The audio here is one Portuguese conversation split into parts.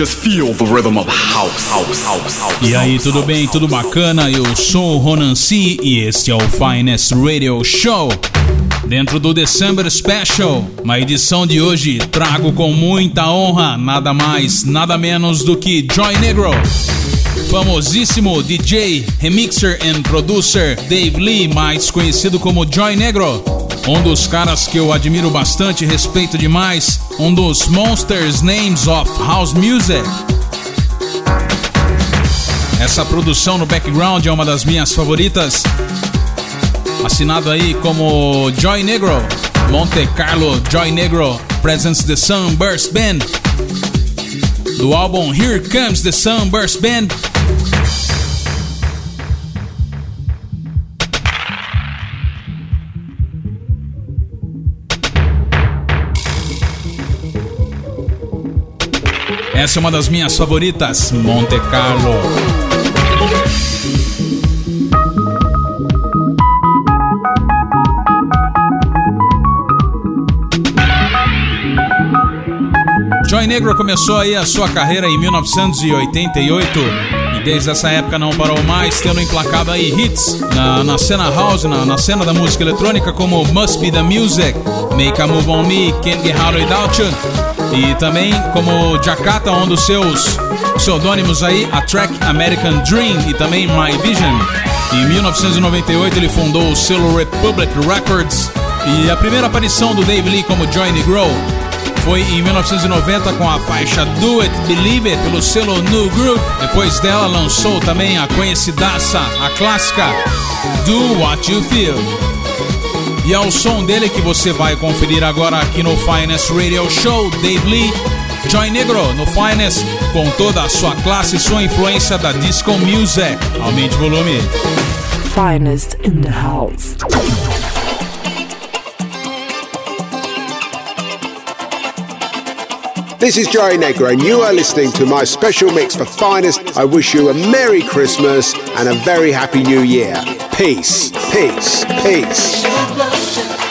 Just feel the rhythm of house, house, house, house. E aí, tudo bem? Tudo bacana? Eu sou o Ronan C e este é o Finest Radio Show. Dentro do December Special, uma edição de hoje, trago com muita honra nada mais, nada menos do que Joy Negro. Famosíssimo DJ, remixer and producer Dave Lee, mais conhecido como Joy Negro. Um dos caras que eu admiro bastante respeito demais, um dos monsters names of house music. Essa produção no background é uma das minhas favoritas. Assinado aí como Joy Negro, Monte Carlo Joy Negro presents the Sunburst Band. Do álbum Here Comes the Sunburst Band. Essa é uma das minhas favoritas, Monte Carlo. Joy Negro começou aí a sua carreira em 1988 e desde essa época não parou mais, tendo emplacado aí hits na, na cena house, na, na, cena da música eletrônica como Must Be The Music, Make A Move On Me, Can't Get Out Without You e também como Jakarta, um dos seus pseudônimos aí, a track American Dream e também My Vision. Em 1998 ele fundou o selo Republic Records e a primeira aparição do Dave Lee como Joy Negro foi em 1990 com a faixa Do It, Believe It pelo selo New Groove. Depois dela lançou também a conhecidaça, a clássica Do What You Feel. E é o som dele que você vai conferir agora aqui no Finest Radio Show, Dave Lee, Joy Negro no Finest, com toda a sua classe e sua influência da disco music. Aumente o volume. Finest in the house. This is Joey Negro, and you are listening to my special mix for Finest. I wish you a Merry Christmas and a very Happy New Year. Peace, peace, peace. Thank you.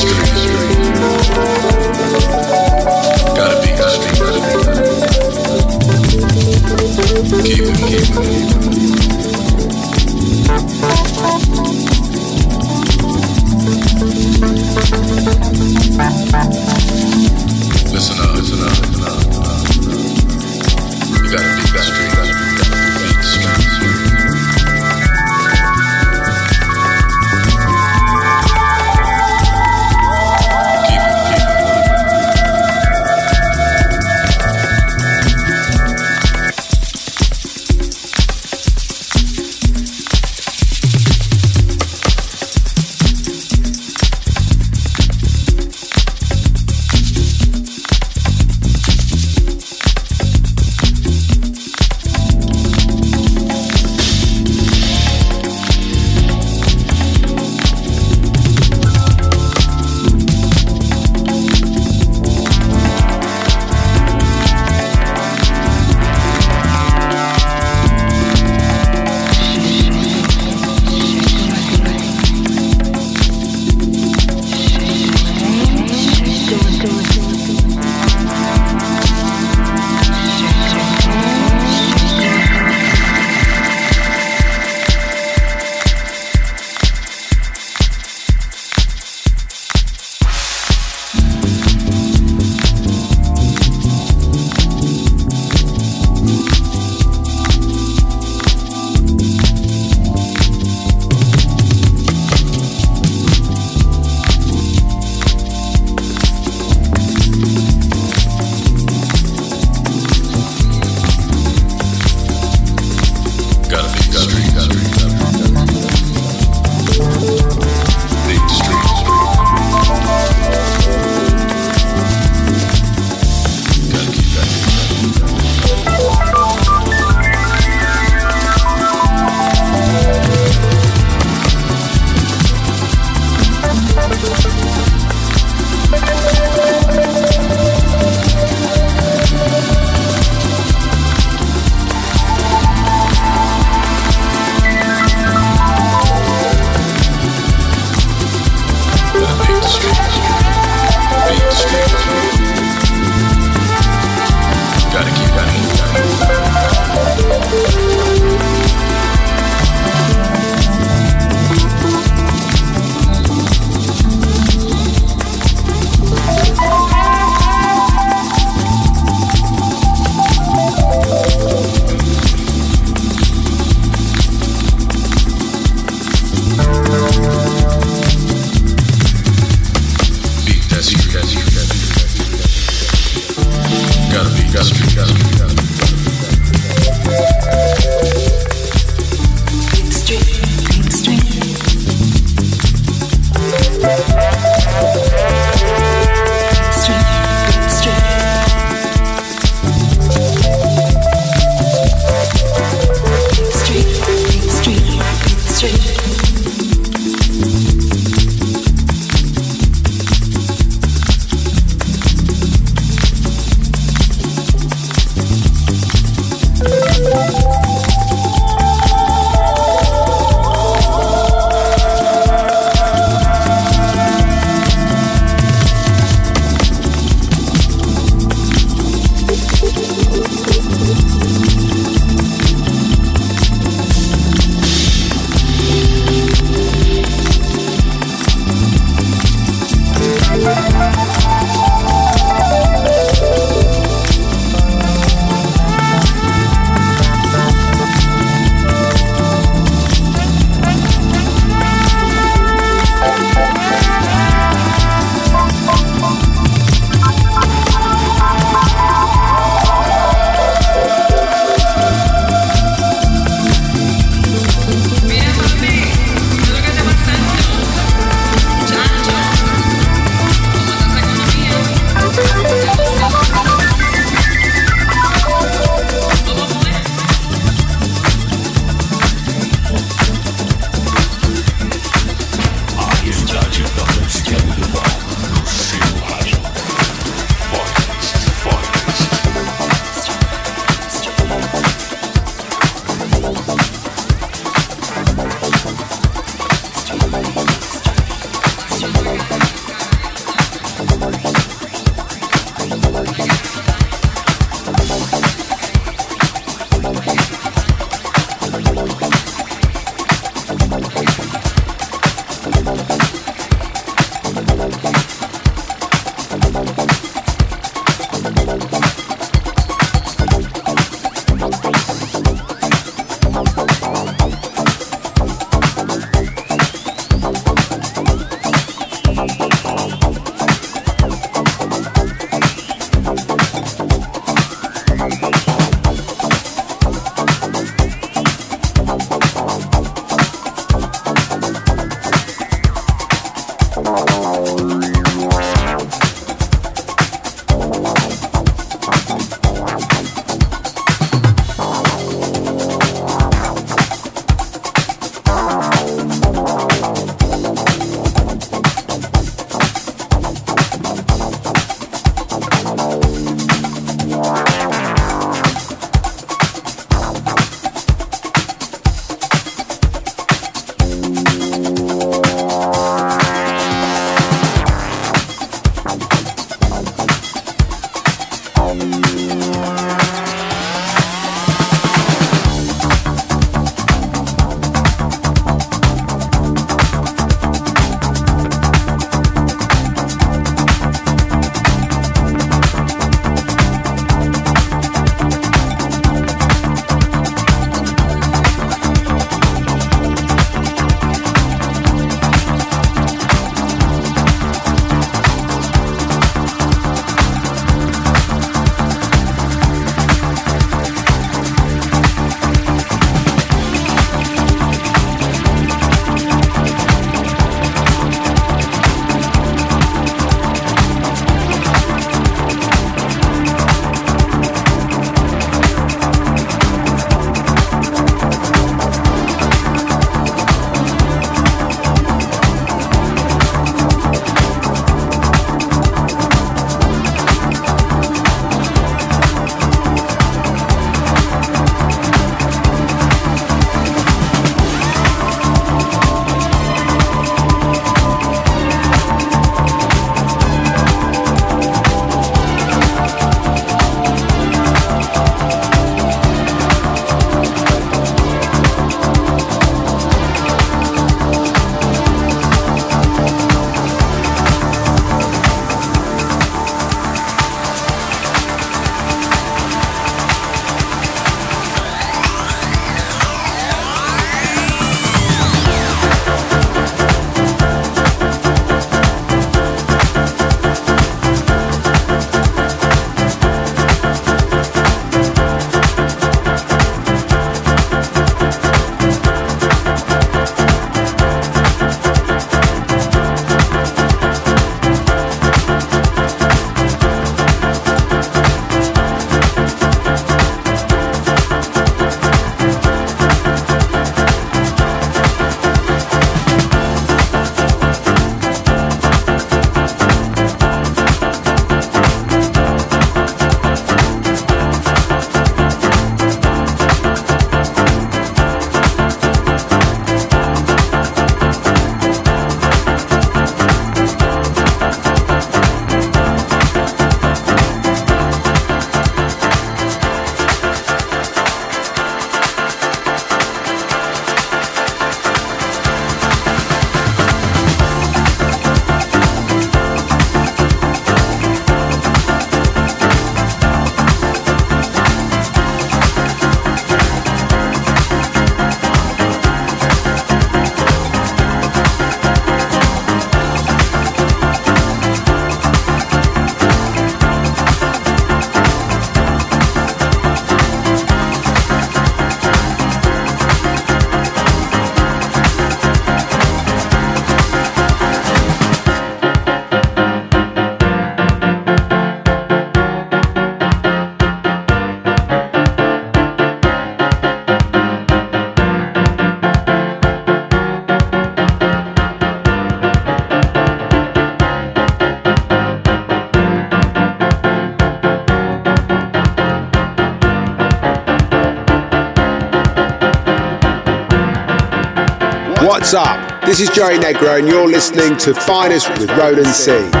What's up? This is Joey Negro, and you're listening to Finest with Roland C.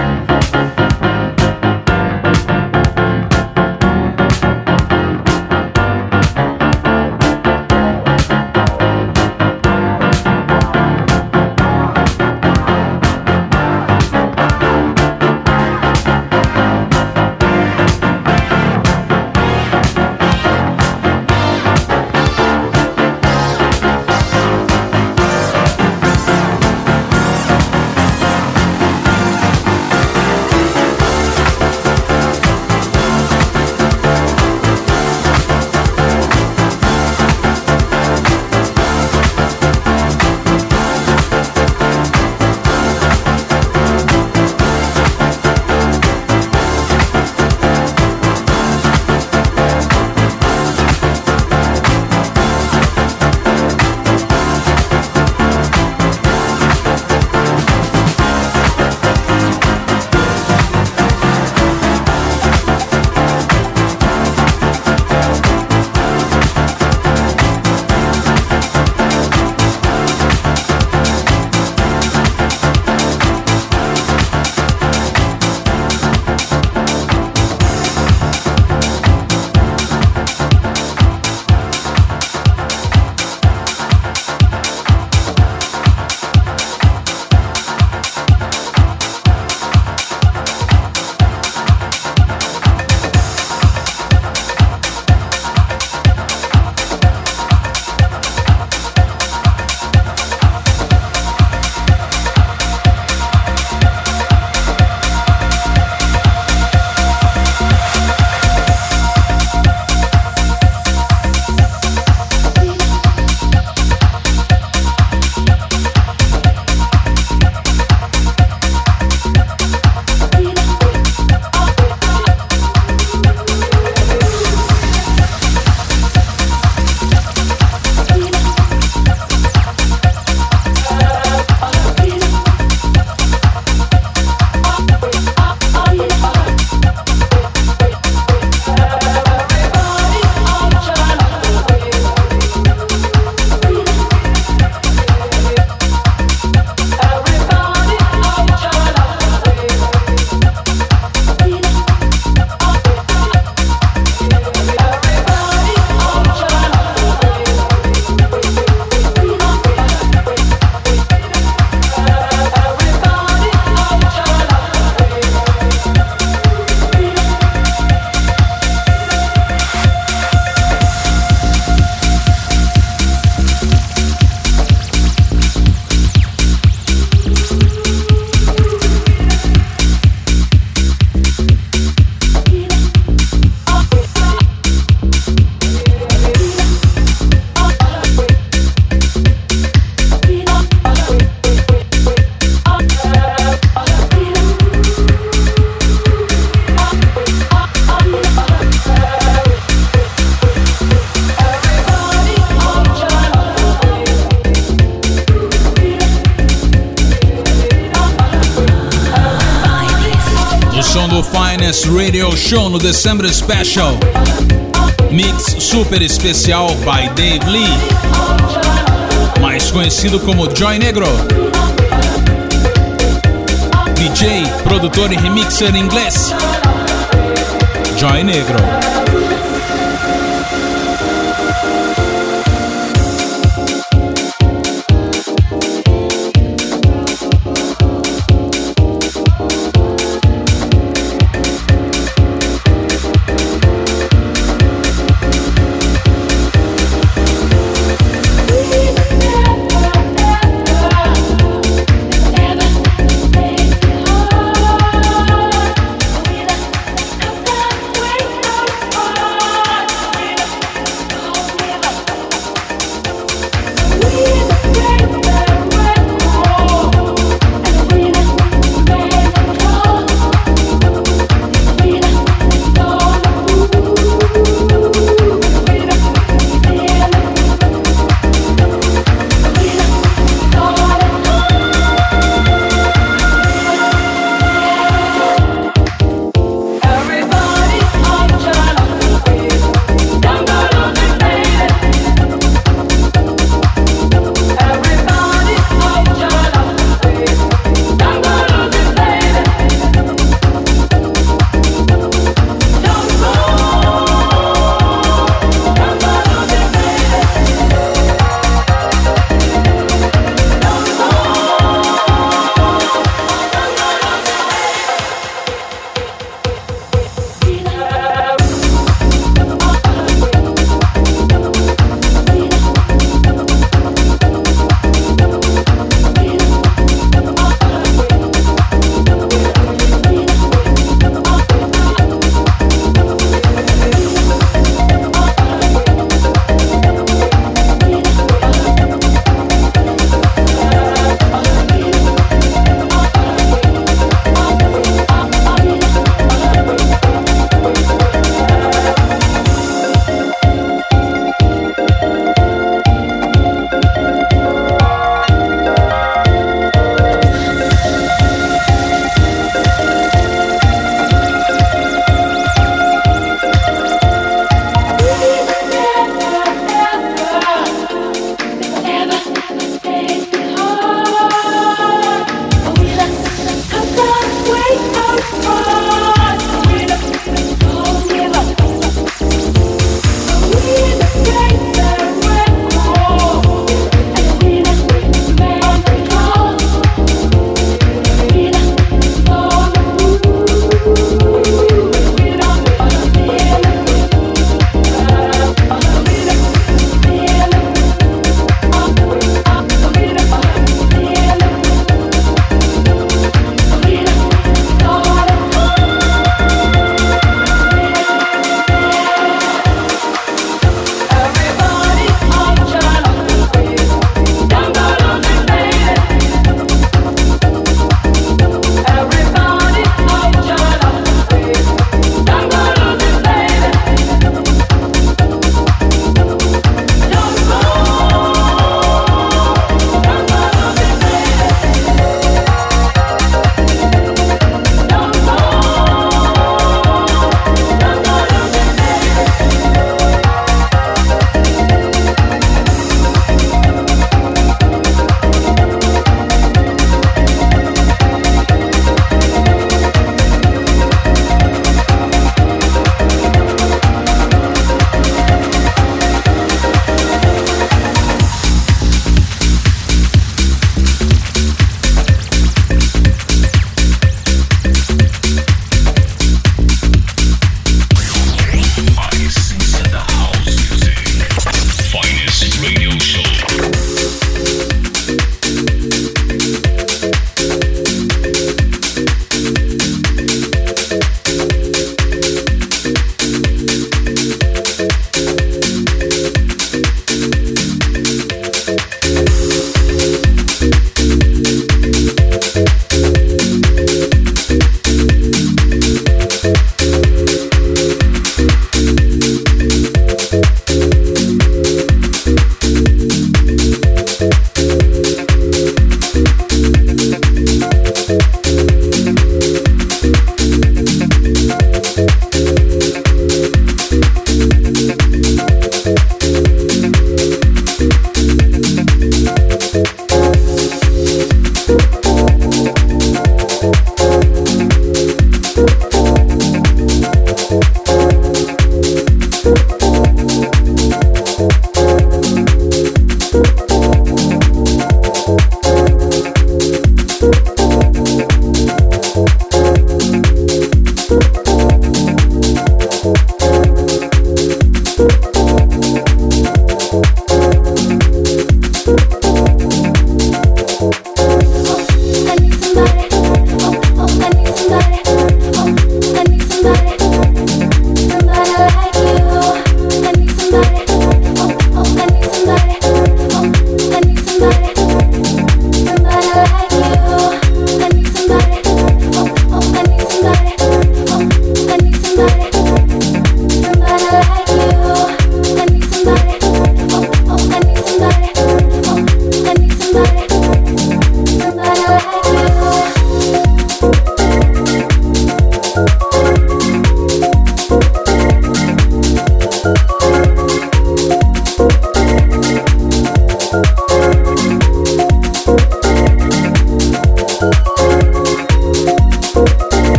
Show no December Special. Mix super especial by Dave Lee, mais conhecido como Joy Negro. DJ, produtor e remixer em inglês. Joy Negro.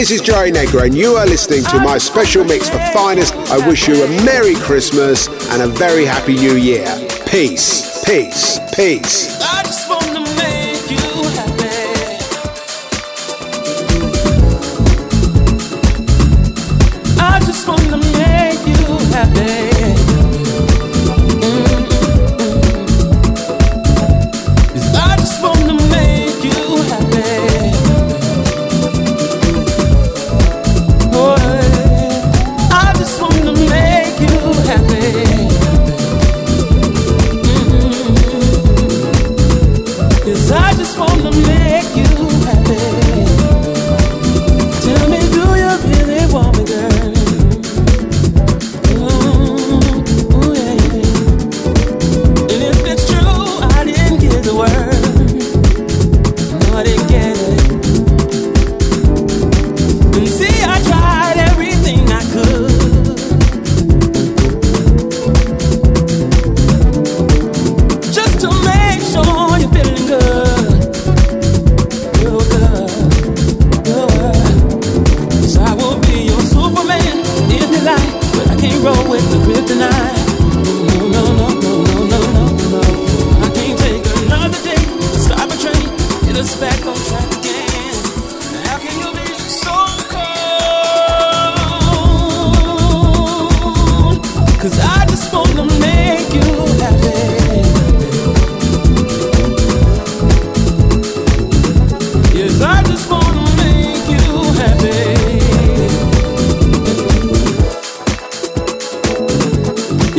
This is Joey Negro, and you are listening to my special mix for Finest. I wish you a Merry Christmas and a very Happy New Year. Peace, peace, peace.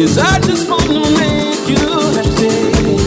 Cause I just wanna make you happy.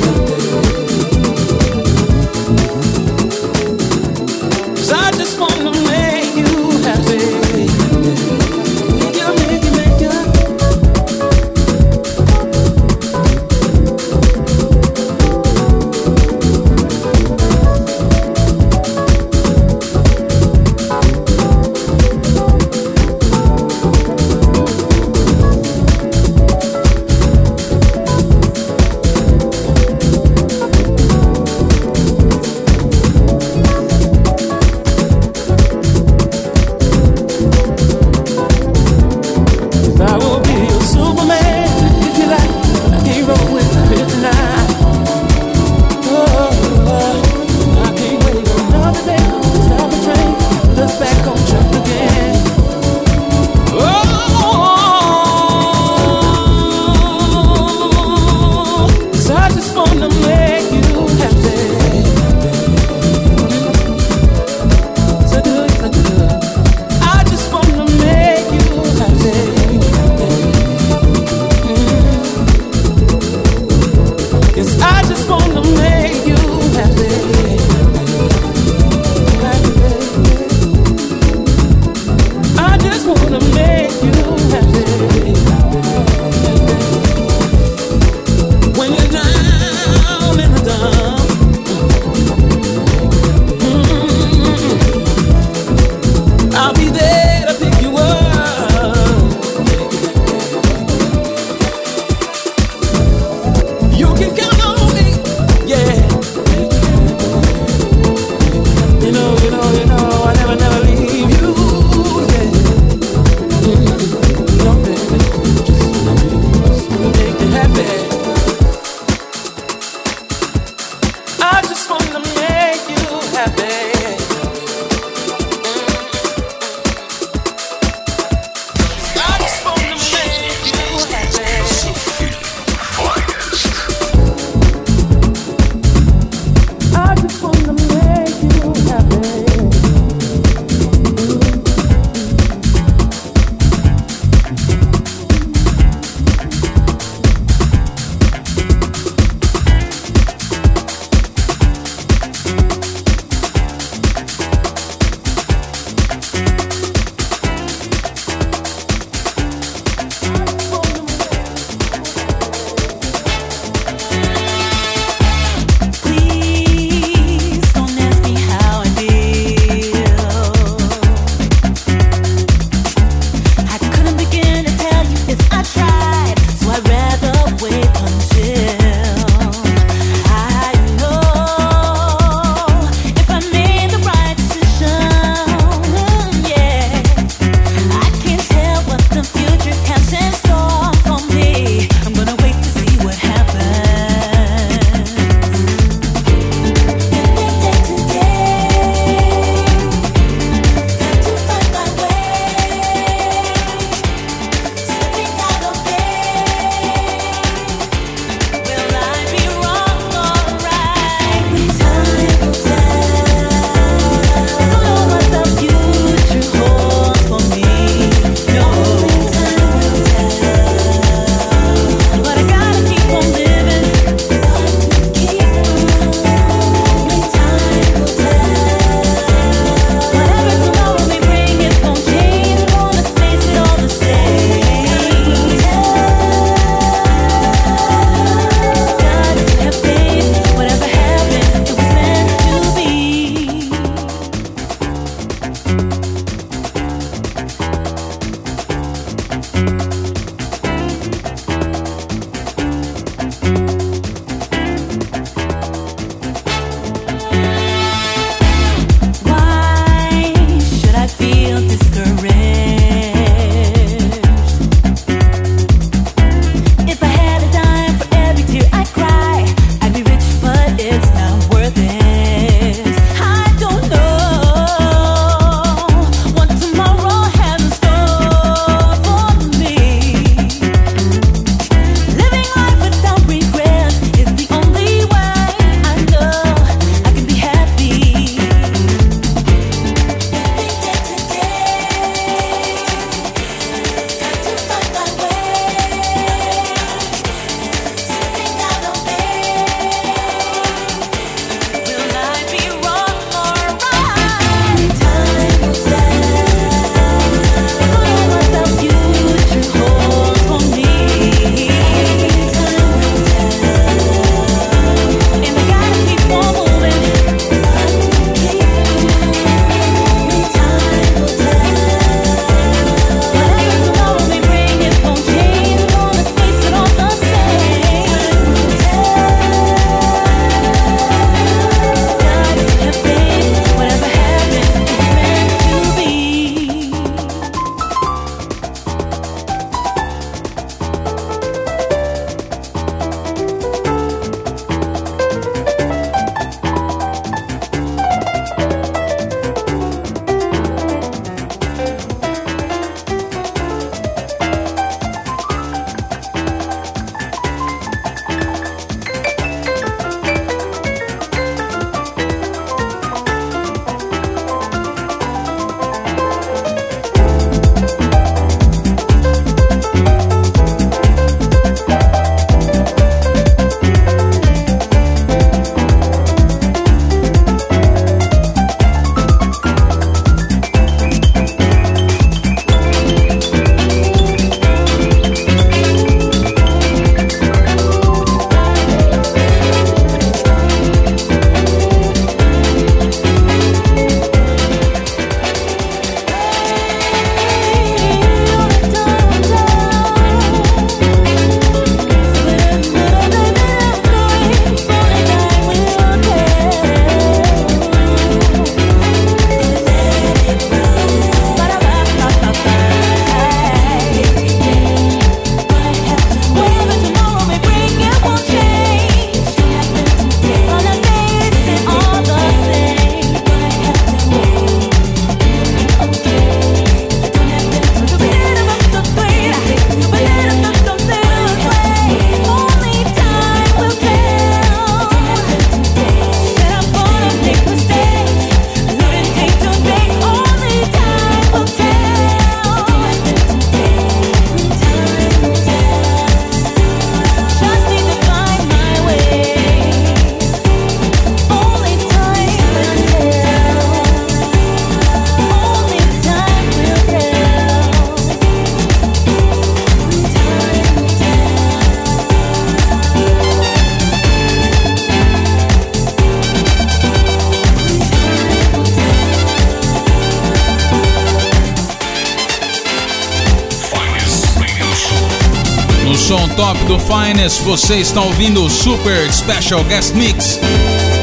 Finest, você está ouvindo o Super Special Guest Mix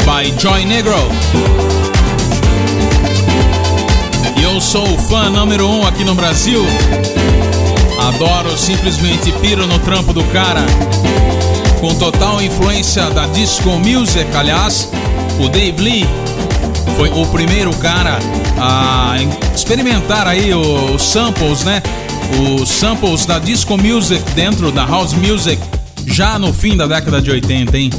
by Joy Negro. E eu sou o fã número um aqui no Brasil. Adoro, simplesmente piro no trampo do cara. Com total influência da disco music, aliás, o Dave Lee foi o primeiro cara a experimentar aí os samples, né? Os samples da disco music dentro da house music já no fim da década de 80, hein?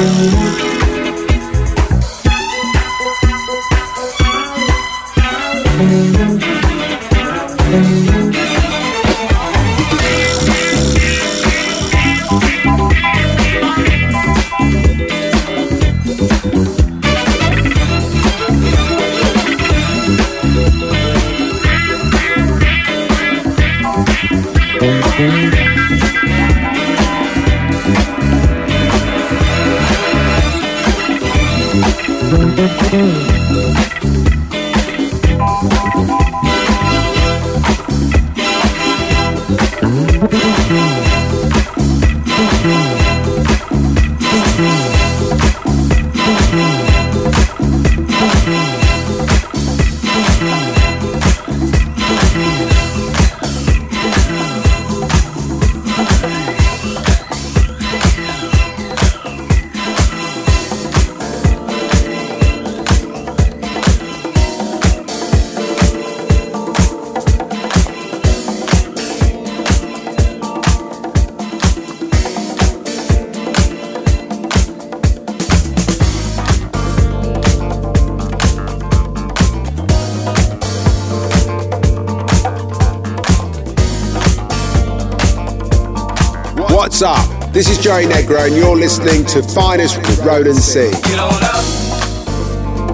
you. Joe Joey Negro, and you're listening to Finest with Roland C. Get on up,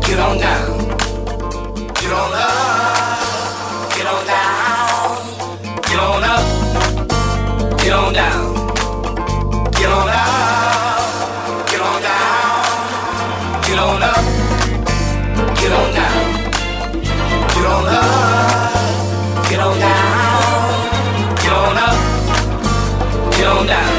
get on down, get on up, get on down. Get on up, get on down, get on up, get on down, get on up, get on down, get on up, get on down.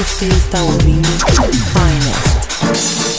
Você está ouvindo Finest.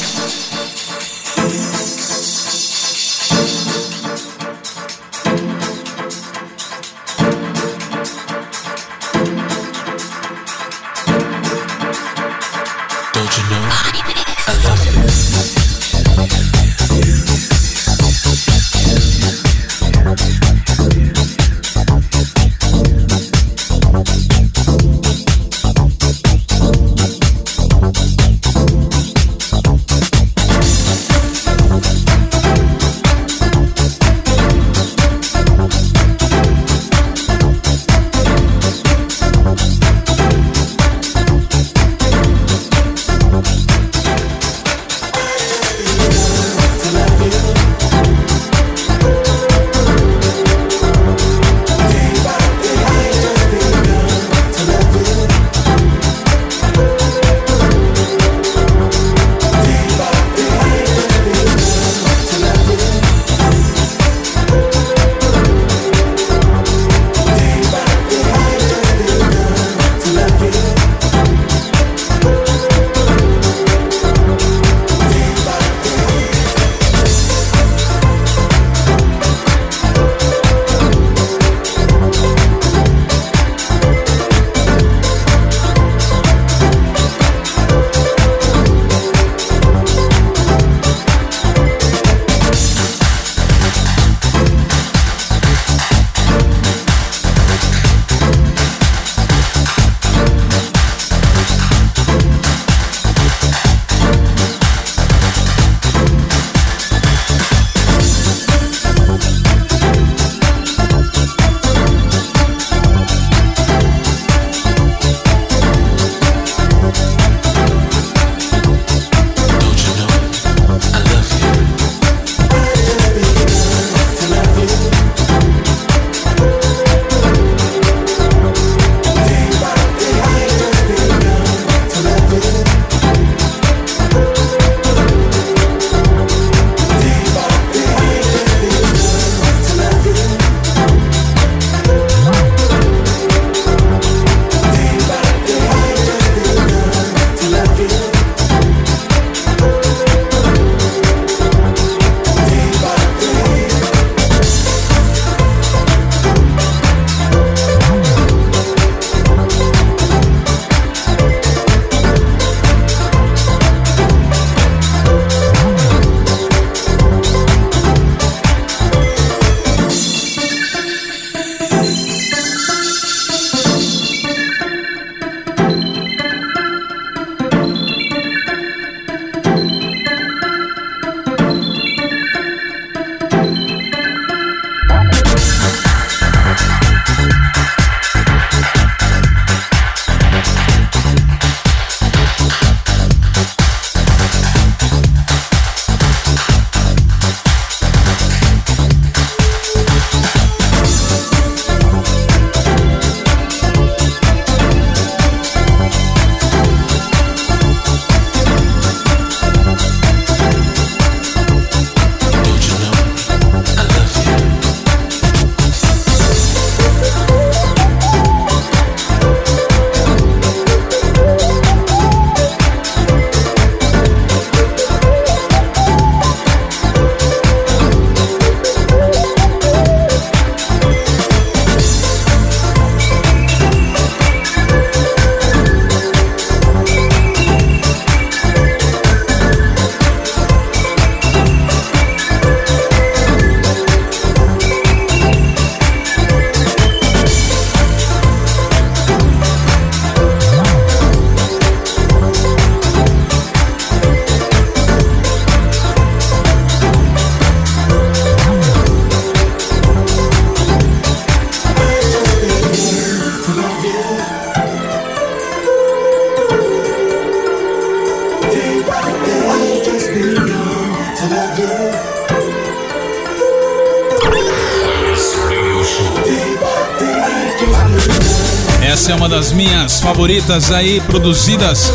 Favoritas aí, produzidas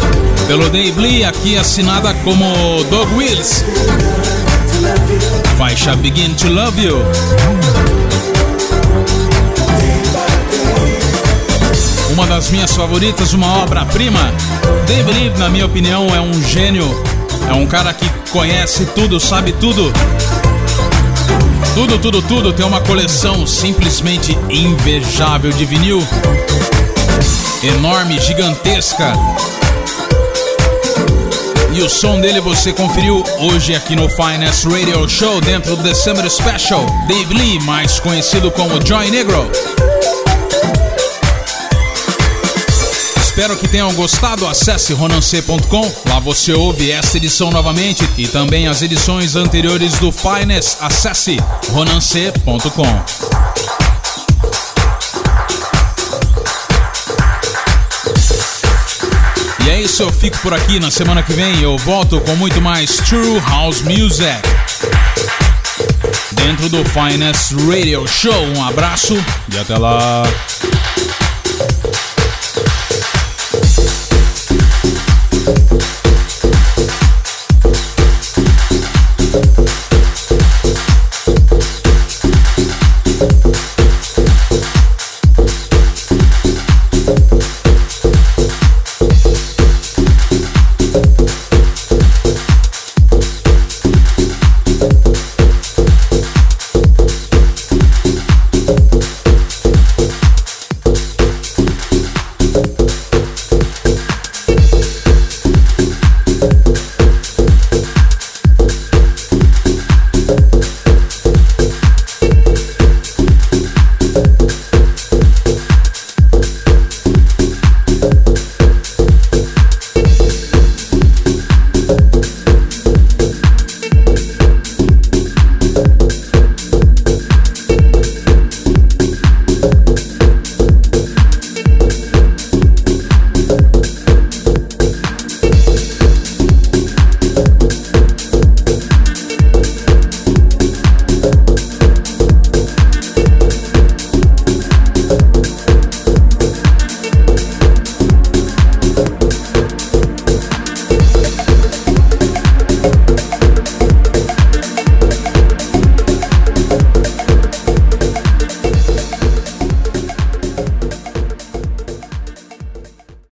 pelo Dave Lee, aqui assinada como Dog Wheels. Faixa Begin to Love You. uma das minhas favoritas, uma obra-prima. Dave Lee, na minha opinião, é um gênio, é um cara que conhece tudo, sabe tudo. Tudo, tudo, tudo. Tem uma coleção simplesmente invejável de vinil. Enorme, gigantesca. E o som dele você conferiu hoje aqui no Finest Radio Show dentro do December Special. Dave Lee, mais conhecido como Joy Negro. Espero que tenham gostado. Acesse ronancê.com. Lá você ouve esta edição novamente e também as edições anteriores do Finest. Acesse ronancê.com. E é isso, eu fico por aqui. Na semana que vem eu volto com muito mais True House Music. Dentro do Finest Radio Show. Um abraço e até lá.